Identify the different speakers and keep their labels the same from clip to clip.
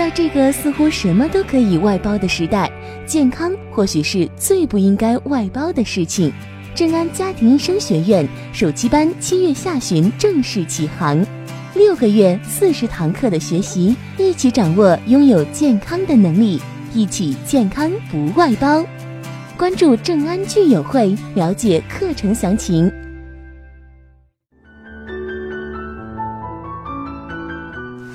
Speaker 1: 在这个似乎什么都可以外包的时代，健康或许是最不应该外包的事情。正安家庭医生学院暑期班七月下旬正式启航，六个月四十堂课的学习，一起掌握拥有健康的能力，一起健康不外包。关注正安聚友会，了解课程详情。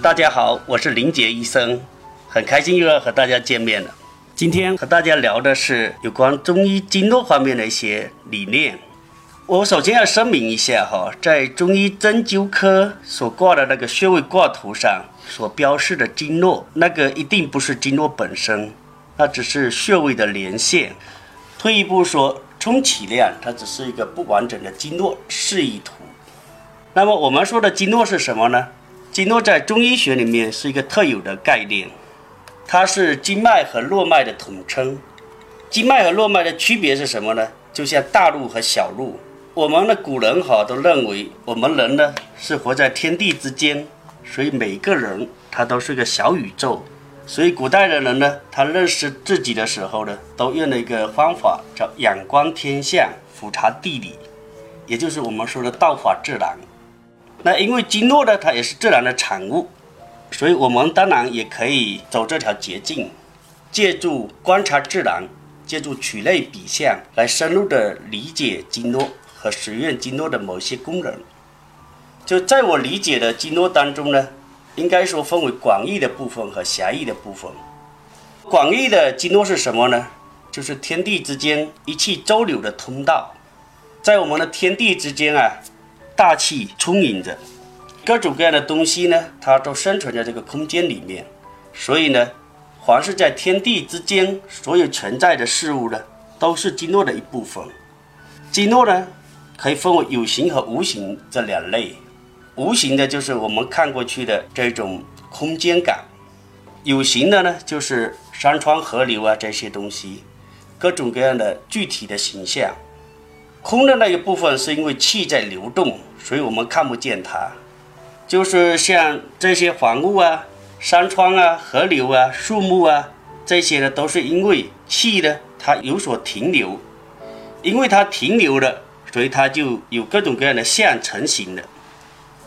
Speaker 2: 大家好，我是林杰医生，很开心又要和大家见面了。今天和大家聊的是有关中医经络方面的一些理念。我首先要声明一下哈，在中医针灸科所挂的那个穴位挂图上所标示的经络，那个一定不是经络本身，那只是穴位的连线。退一步说，充其量它只是一个不完整的经络示意图。那么我们说的经络是什么呢？经络在中医学里面是一个特有的概念。它是经脉和络脉的统称。经脉和络脉的区别是什么呢？就像大路和小路。我们的古人哈都认为，我们人呢是活在天地之间，所以每个人他都是个小宇宙。所以古代的人呢，他认识自己的时候呢，都用了一个方法叫仰观天象，俯察地理，也就是我们说的道法自然。那因为经络呢，它也是自然的产物。所以，我们当然也可以走这条捷径，借助观察自然，借助取类比象，来深入的理解经络和实验经络的某些功能。就在我理解的经络当中呢，应该说分为广义的部分和狭义的部分。广义的经络是什么呢？就是天地之间一气周流的通道，在我们的天地之间啊，大气充盈着。各种各样的东西呢，它都生存在这个空间里面，所以呢，凡是在天地之间所有存在的事物呢，都是经络的一部分。经络呢，可以分为有形和无形这两类。无形的就是我们看过去的这种空间感，有形的呢，就是山川河流啊这些东西，各种各样的具体的形象。空的那一部分是因为气在流动，所以我们看不见它。就是像这些房屋啊、山川啊、河流啊、树木啊，这些呢，都是因为气呢它有所停留，因为它停留了，所以它就有各种各样的象成型的。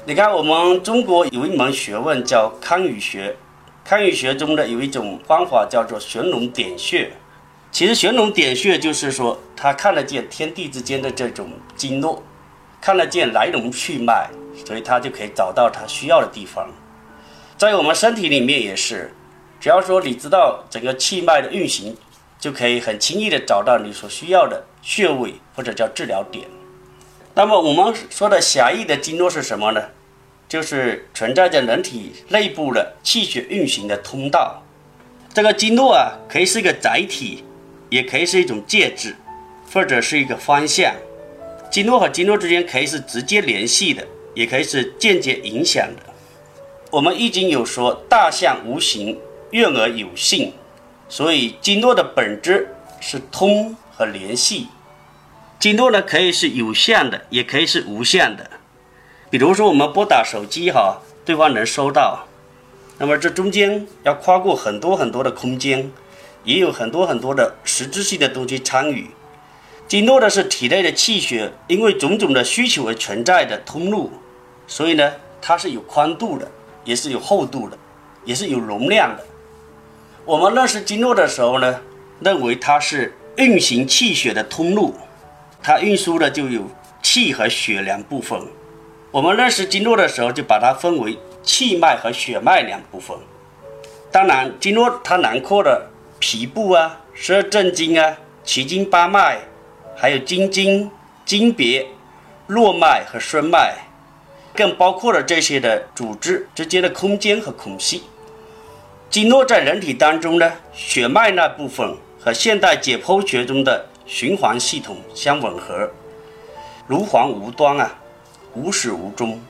Speaker 2: 你看，我们中国有一门学问叫康语学，康语学中的有一种方法叫做寻龙点穴。其实寻龙点穴就是说，他看得见天地之间的这种经络，看得见来龙去脉。所以他就可以找到他需要的地方，在我们身体里面也是，只要说你知道整个气脉的运行，就可以很轻易的找到你所需要的穴位或者叫治疗点。那么我们说的狭义的经络是什么呢？就是存在在人体内部的气血运行的通道。这个经络啊，可以是一个载体，也可以是一种介质，或者是一个方向。经络和经络之间可以是直接联系的。也可以是间接影响的。我们易经有说：“大象无形，运而有性。”所以经络的本质是通和联系。经络呢，可以是有相的，也可以是无相的。比如说，我们拨打手机，哈，对方能收到。那么这中间要跨过很多很多的空间，也有很多很多的实质性的东西参与。经络的是体内的气血，因为种种的需求而存在的通路。所以呢，它是有宽度的，也是有厚度的，也是有容量的。我们认识经络的时候呢，认为它是运行气血的通路，它运输的就有气和血两部分。我们认识经络的时候，就把它分为气脉和血脉两部分。当然，经络它囊括了皮部啊、十二正经啊、奇经八脉，还有经筋、经别、络脉和栓脉。更包括了这些的组织之间的空间和孔隙。经络在人体当中呢，血脉那部分和现代解剖学中的循环系统相吻合，如环无端啊，无始无终。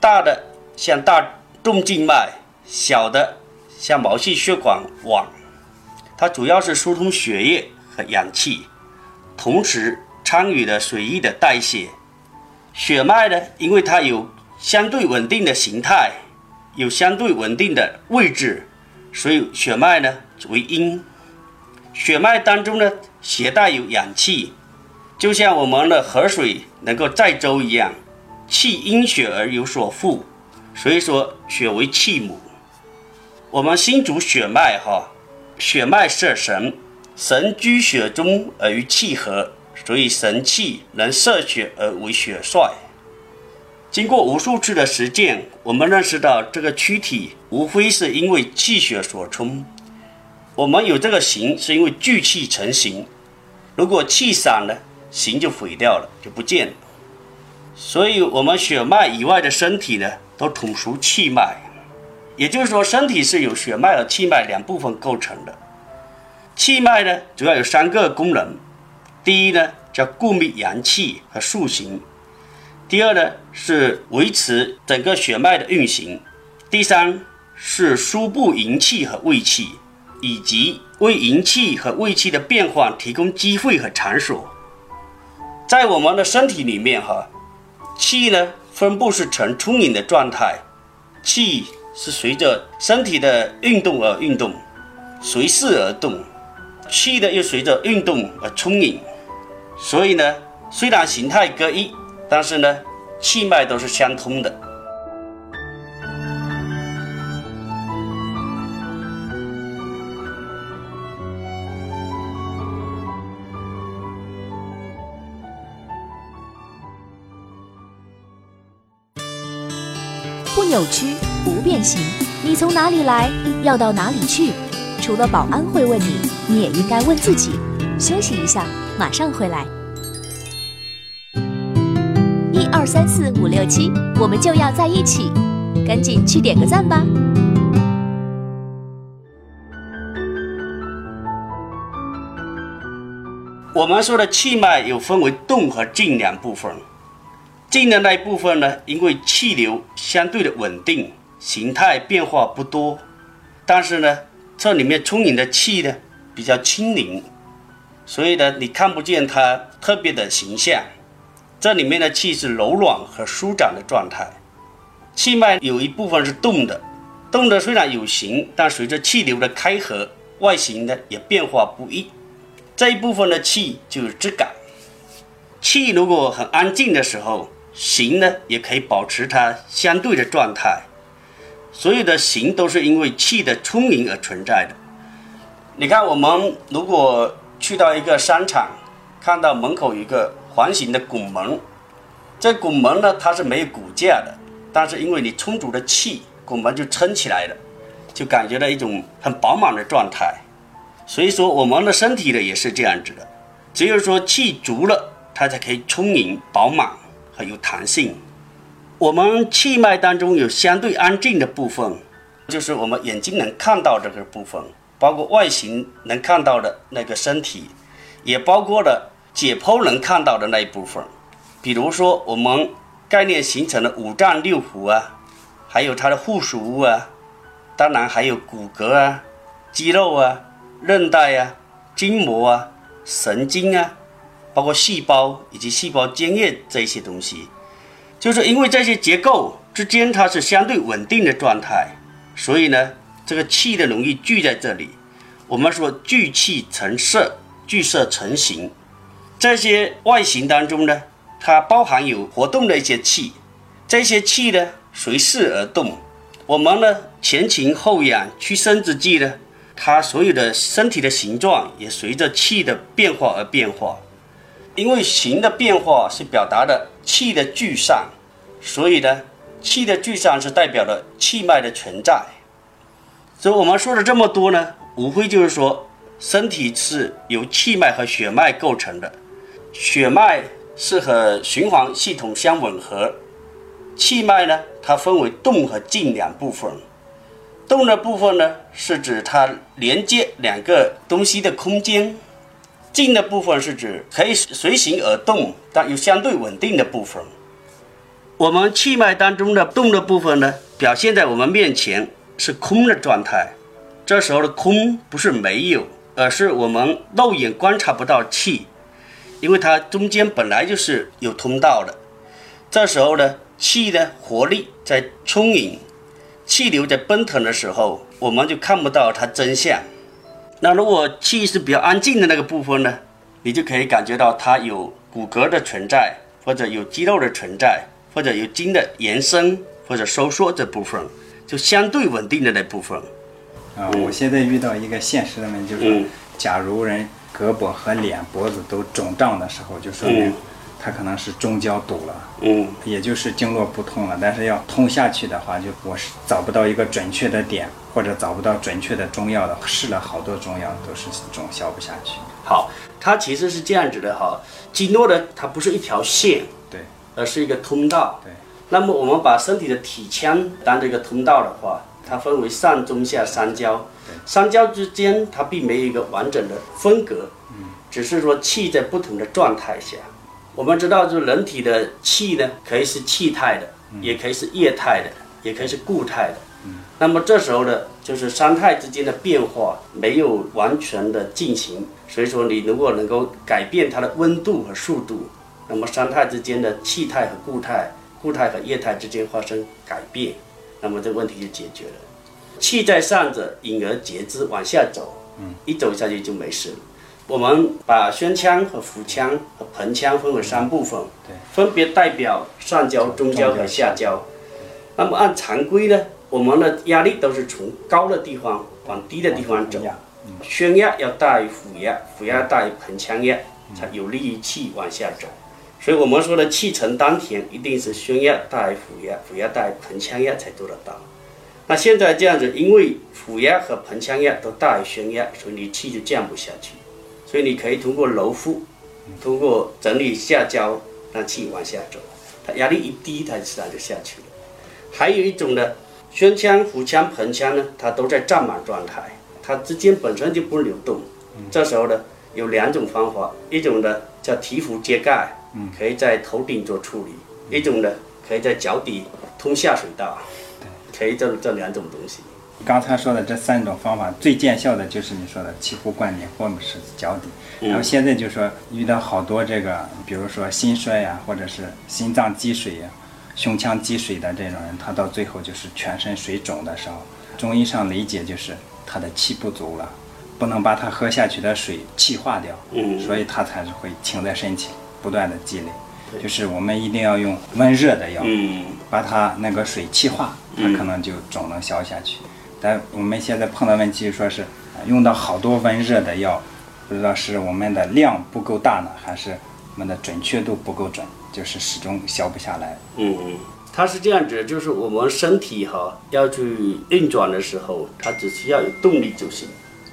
Speaker 2: 大的像大动静脉，小的像毛细血管网，它主要是疏通血液和氧气，同时参与了水液的代谢。血脉呢，因为它有相对稳定的形态，有相对稳定的位置，所以血脉呢为阴。血脉当中呢携带有氧气，就像我们的河水能够载舟一样，气因血而有所附，所以说血为气母。我们心主血脉哈，血脉摄神，神居血中而与气合，所以神气能摄血而为血帅。经过无数次的实践，我们认识到这个躯体无非是因为气血所充。我们有这个形，是因为聚气成形。如果气散了，形就毁掉了，就不见了。所以，我们血脉以外的身体呢，都统属气脉。也就是说，身体是由血脉和气脉两部分构成的。气脉呢，主要有三个功能：第一呢，叫固密阳气和塑形。第二呢，是维持整个血脉的运行；第三是输布营气和胃气，以及为营气和胃气的变化提供机会和场所。在我们的身体里面，哈，气呢分布是呈充盈的状态，气是随着身体的运动而运动，随势而动，气呢又随着运动而充盈。所以呢，虽然形态各异。但是呢，气脉都是相通的。
Speaker 3: 不扭曲，不变形。你从哪里来，要到哪里去？除了保安会问你，你也应该问自己。休息一下，马上回来。一二三四五六七，我们就要在一起，赶紧去点个赞吧。
Speaker 2: 我们说的气脉有分为动和静两部分，静的那一部分呢，因为气流相对的稳定，形态变化不多，但是呢，这里面充盈的气呢比较轻灵，所以呢，你看不见它特别的形象。这里面的气是柔软和舒展的状态，气脉有一部分是动的，动的虽然有形，但随着气流的开合，外形呢也变化不一。这一部分的气就是质感。气如果很安静的时候，形呢也可以保持它相对的状态。所有的形都是因为气的充盈而存在的。你看，我们如果去到一个商场，看到门口一个。环形的拱门，这拱门呢，它是没有骨架的，但是因为你充足的气，拱门就撑起来了，就感觉到一种很饱满的状态。所以说，我们的身体呢也是这样子的，只有说气足了，它才可以充盈、饱满和有弹性。我们气脉当中有相对安静的部分，就是我们眼睛能看到这个部分，包括外形能看到的那个身体，也包括了。解剖能看到的那一部分，比如说我们概念形成的五脏六腑啊，还有它的附属物啊，当然还有骨骼啊、肌肉啊、韧带啊、筋膜啊、神经啊，包括细胞以及细胞间液这些东西，就是因为这些结构之间它是相对稳定的状态，所以呢，这个气的容易聚在这里。我们说聚气成色，聚色成形。这些外形当中呢，它包含有活动的一些气，这些气呢随势而动。我们呢前倾后仰、屈伸之际呢，它所有的身体的形状也随着气的变化而变化。因为形的变化是表达的气的聚散，所以呢，气的聚散是代表了气脉的存在。所以我们说了这么多呢，无非就是说，身体是由气脉和血脉构成的。血脉是和循环系统相吻合，气脉呢，它分为动和静两部分。动的部分呢，是指它连接两个东西的空间；静的部分是指可以随行而动，但又相对稳定的部分。我们气脉当中的动的部分呢，表现在我们面前是空的状态。这时候的空不是没有，而是我们肉眼观察不到气。因为它中间本来就是有通道的，这时候呢，气的活力在充盈，气流在奔腾的时候，我们就看不到它真相。那如果气是比较安静的那个部分呢，你就可以感觉到它有骨骼的存在，或者有肌肉的存在，或者有筋的延伸或者收缩这部分，就相对稳定的那部分。
Speaker 4: 啊，我现在遇到一个现实的问题，就是说，假如人胳膊和脸、脖子都肿胀的时候，就说明他可能是中焦堵了，
Speaker 2: 嗯，
Speaker 4: 也就是经络不通了。但是要通下去的话，就我是找不到一个准确的点，或者找不到准确的中药的，试了好多中药都是总消不下去。
Speaker 2: 好，它其实是这样子的哈，经络呢，它不是一条线，
Speaker 4: 对，
Speaker 2: 而是一个通道。
Speaker 4: 对，
Speaker 2: 那么我们把身体的体腔当这个通道的话。它分为上中下三焦，三焦之间它并没有一个完整的分隔，只是说气在不同的状态下。我们知道，就是人体的气呢，可以是气态的，也可以是液态的，也可以是固态的。那么这时候呢，就是三态之间的变化没有完全的进行，所以说你如果能够改变它的温度和速度，那么三态之间的气态和固态、固态和液态之间发生改变。那么这个问题就解决了。气在上者，引而截之，往下走，嗯，一走下去就没事了。我们把宣腔和腹腔和盆腔分为三部分，
Speaker 4: 对，
Speaker 2: 分别代表上焦、中焦和下焦。那么按常规呢，我们的压力都是从高的地方往低的地方走，宣压要大于腹压，腹压大于盆腔压，才有利于气往下走。所以我们说的气沉丹田，一定是宣压大于腹压，腹压大于盆腔压才做得到。那现在这样子，因为腹压和盆腔压都大于宣压，所以你气就降不下去。所以你可以通过揉腹，通过整理下焦，让气往下走。它压力一低，它自然就下去了。还有一种呢，胸腔、腹腔、盆腔呢，它都在胀满状态，它之间本身就不流动。这时候呢，有两种方法，一种呢叫提腹揭盖。可以在头顶做处理，一种呢，可以在脚底通下水道，可以这这两种东西。
Speaker 4: 刚才说的这三种方法，最见效的就是你说的气壶灌顶或者是脚底。然后现在就说遇到好多这个，比如说心衰呀，或者是心脏积水呀、胸腔积水的这种人，他到最后就是全身水肿的时候，中医上理解就是他的气不足了，不能把他喝下去的水气化掉，所以他才是会停在身体。不断的积累，就是我们一定要用温热的药，把它那个水气化，它可能就肿能消下去。但我们现在碰到问题，说是用到好多温热的药，不知道是我们的量不够大呢，还是我们的准确度不够准，就是始终消不下来。
Speaker 2: 嗯嗯，它是这样子，就是我们身体哈要去运转的时候，它只需要有动力就行。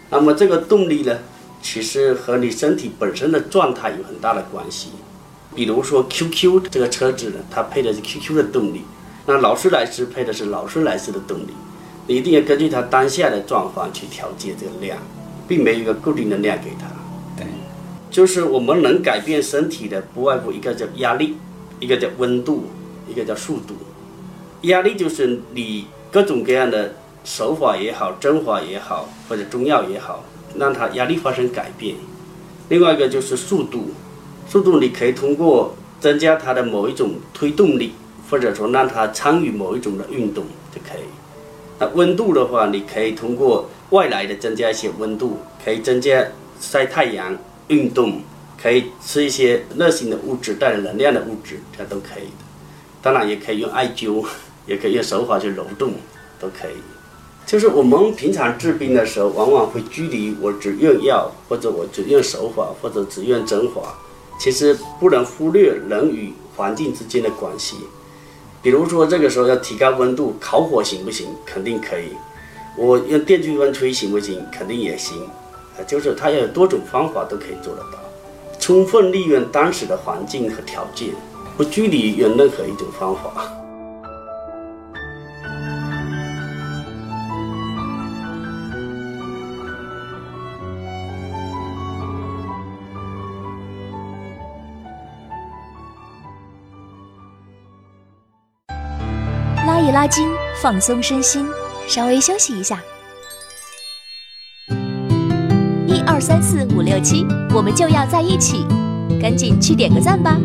Speaker 2: 那么这个动力呢？其实和你身体本身的状态有很大的关系。比如说 QQ 这个车子呢，它配的是 QQ 的动力，那劳斯莱斯配的是劳斯莱斯的动力。你一定要根据他当下的状况去调节这个量，并没有一个固定的量给他。
Speaker 4: 对，
Speaker 2: 就是我们能改变身体的，不外乎一个叫压力，一个叫温度，一个叫速度。压力就是你各种各样的手法也好，针法也好，或者中药也好。让它压力发生改变，另外一个就是速度，速度你可以通过增加它的某一种推动力，或者说让它参与某一种的运动就可以。那温度的话，你可以通过外来的增加一些温度，可以增加晒太阳、运动，可以吃一些热性的物质、带来能量的物质，这都可以的。当然也可以用艾灸，也可以用手法去揉动，都可以。就是我们平常治病的时候，往往会拘泥我只用药，或者我只用手法，或者只用针法。其实不能忽略人与环境之间的关系。比如说这个时候要提高温度，烤火行不行？肯定可以。我用电锯风吹行不行？肯定也行。啊，就是它要有多种方法都可以做得到，充分利用当时的环境和条件，不拘泥于任何一种方法。
Speaker 3: 拉筋，放松身心，稍微休息一下。一二三四五六七，我们就要在一起，赶紧去点个赞吧！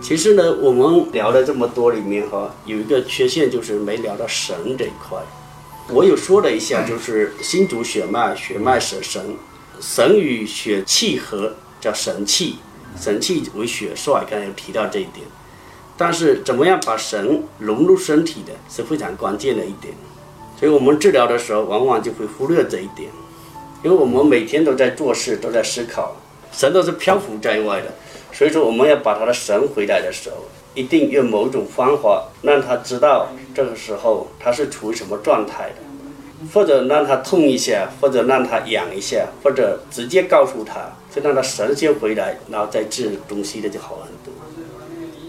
Speaker 2: 其实呢，我们聊了这么多里面哈，有一个缺陷就是没聊到神这一块。我有说了一下，就是心主血脉，血脉生神，神与血气合叫神气，神气为血帅，刚才有提到这一点。但是怎么样把神融入身体的是非常关键的一点，所以我们治疗的时候往往就会忽略这一点，因为我们每天都在做事，都在思考，神都是漂浮在外的，所以说我们要把他的神回来的时候，一定用某种方法让他知道这个时候他是处于什么状态的，或者让他痛一下，或者让他痒一下，或者直接告诉他，就让他神先回来，然后再治东西的就好很多。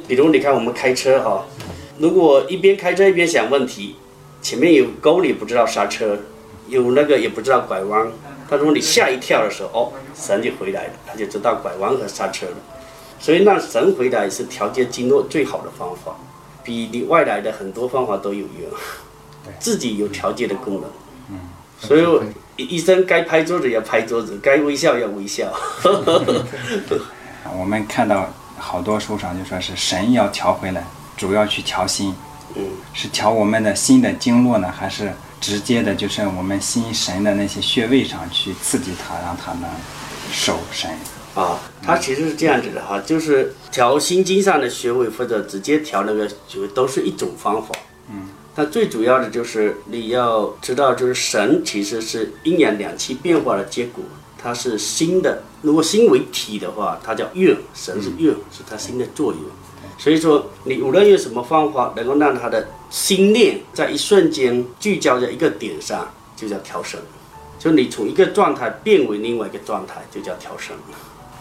Speaker 2: 比如你看我们开车哈，如果一边开车一边想问题，前面有沟你不知道刹车，有那个也不知道拐弯，他说你吓一跳的时候，哦，神就回来了，他就知道拐弯和刹车了。所以让神回来是调节经络最好的方法，比你外来的很多方法都有用，自己有调节的功能。嗯，所以医生该拍桌子要拍桌子，该微笑要微笑。
Speaker 4: 我们看到。好多书上就说是神要调回来，主要去调心，
Speaker 2: 嗯，
Speaker 4: 是调我们的心的经络呢，还是直接的，就是我们心神的那些穴位上去刺激它，让它能守神？
Speaker 2: 啊，它其实是这样子的哈，就是调心经上的穴位，或者直接调那个穴位，都是一种方法。
Speaker 4: 嗯，
Speaker 2: 但最主要的就是你要知道，就是神其实是阴阳两气变化的结果。它是心的，如果心为体的话，它叫运，神是运，是它心的作用。所以说，你无论用什么方法，能够让他的心念在一瞬间聚焦在一个点上，就叫调神。就你从一个状态变为另外一个状态，就叫调神。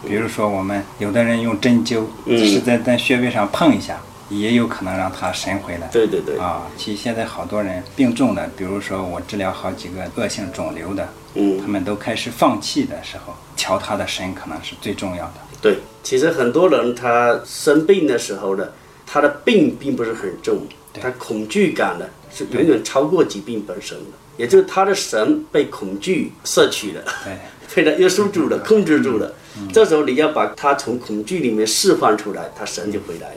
Speaker 4: 比如说，我们有的人用针灸，是在在穴位上碰一下。也有可能让他神回来。
Speaker 2: 对对对。
Speaker 4: 啊，其实现在好多人病重的，比如说我治疗好几个恶性肿瘤的，
Speaker 2: 嗯，
Speaker 4: 他们都开始放弃的时候，调他的神可能是最重要的。
Speaker 2: 对，其实很多人他生病的时候呢，他的病并不是很重，他恐惧感呢是远远超过疾病本身的，也就是他的神被恐惧摄取了，
Speaker 4: 对，
Speaker 2: 被他约束住了，控制住了。这时候你要把他从恐惧里面释放出来，他神就回来了。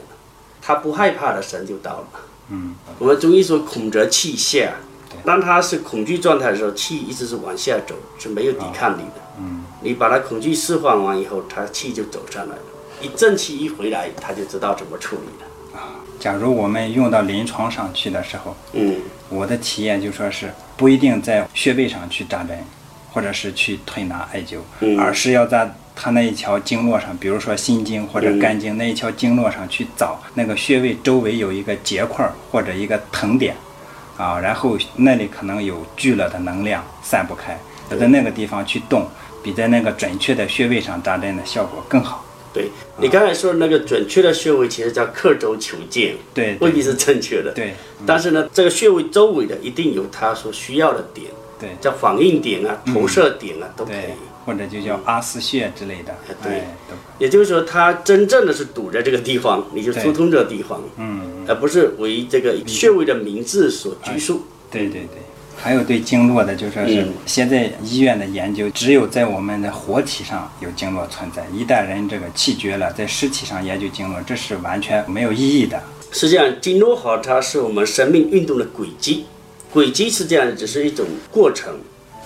Speaker 2: 他不害怕的神就到了。
Speaker 4: 嗯，
Speaker 2: 我们中医说恐则气下，当他是恐惧状态的时候，气一直是往下走，是没有抵抗力的。
Speaker 4: 嗯，
Speaker 2: 你把他恐惧释放完以后，他气就走上来了。一正气一回来，他就知道怎么处理了。
Speaker 4: 啊，假如我们用到临床上去的时候，
Speaker 2: 嗯，
Speaker 4: 我的体验就说是不一定在穴位上去扎针，或者是去推拿艾灸，而是要在。他那一条经络上，比如说心经或者肝经那一条经络上去找那个穴位周围有一个结块或者一个疼点，啊，然后那里可能有聚了的能量散不开，要在那个地方去动，比在那个准确的穴位上扎针的效果更好。
Speaker 2: 对你刚才说的那个准确的穴位，其实叫刻舟求剑，
Speaker 4: 对，
Speaker 2: 未必是正确的。
Speaker 4: 对，
Speaker 2: 但是呢，这个穴位周围的一定有它所需要的点，
Speaker 4: 对，
Speaker 2: 叫反应点啊、投射点啊都可以。
Speaker 4: 或者就叫阿斯穴之类的，
Speaker 2: 对，也就是说，它真正的是堵在这个地方，你就疏通这个地方，
Speaker 4: 嗯，
Speaker 2: 而不是为这个穴位的名字所拘束。
Speaker 4: 对对对，还有对经络的，就说是现在医院的研究，只有在我们的活体上有经络存在，一旦人这个气绝了，在尸体上研究经络，这是完全没有意义的。
Speaker 2: 实际上，经络好，它是我们生命运动的轨迹，轨迹是这样，只是一种过程。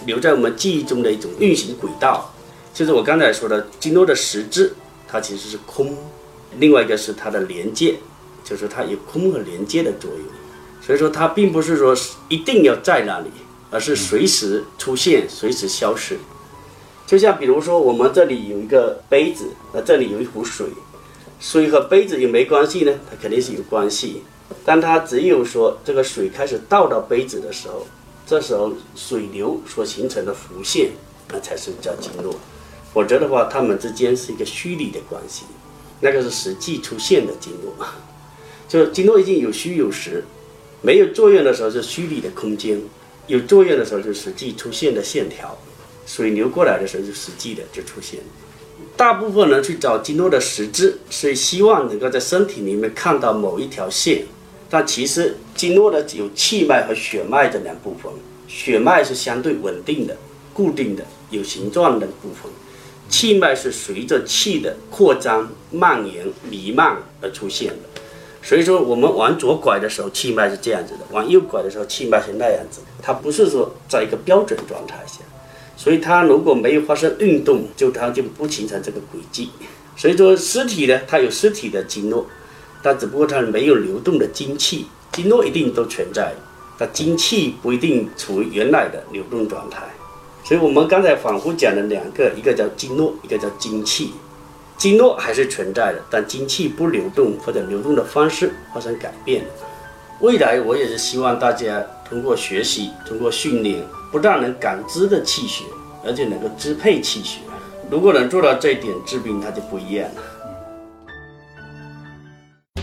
Speaker 2: 留在我们记忆中的一种运行轨道，就是我刚才说的经络的实质，它其实是空。另外一个是它的连接，就是它有空和连接的作用。所以说它并不是说一定要在那里，而是随时出现，随时消失。就像比如说我们这里有一个杯子，那这里有一壶水，水和杯子有没关系呢？它肯定是有关系。但它只有说这个水开始倒到杯子的时候。这时候水流所形成的弧线，那才是叫经络，否则的话，它们之间是一个虚拟的关系，那个是实际出现的经络。就经络已经有虚有实，没有作用的时候是虚拟的空间，有作用的时候就实际出现的线条，水流过来的时候就实际的就出现。大部分人去找经络的实质，是希望能够在身体里面看到某一条线。但其实经络呢有气脉和血脉这两部分，血脉是相对稳定的、固定的、有形状的部分，气脉是随着气的扩张、蔓延、弥漫而出现的。所以说，我们往左拐的时候，气脉是这样子的；往右拐的时候，气脉是那样子。它不是说在一个标准状态下，所以它如果没有发生运动，就它就不形成这个轨迹。所以说，尸体呢，它有尸体的经络，但只不过它没有流动的精气。经络一定都存在，但精气不一定处于原来的流动状态。所以我们刚才反复讲的两个，一个叫经络，一个叫精气。经络还是存在的，但精气不流动或者流动的方式发生改变。未来我也是希望大家通过学习，通过训练，不但能感知的气血，而且能够支配气血。如果能做到这一点，治病它就不一样了。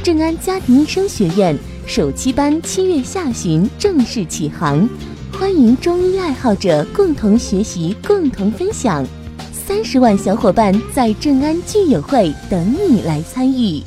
Speaker 1: 正安家庭医生学院首期班七月下旬正式启航，欢迎中医爱好者共同学习、共同分享。三十万小伙伴在正安聚友会等你来参与。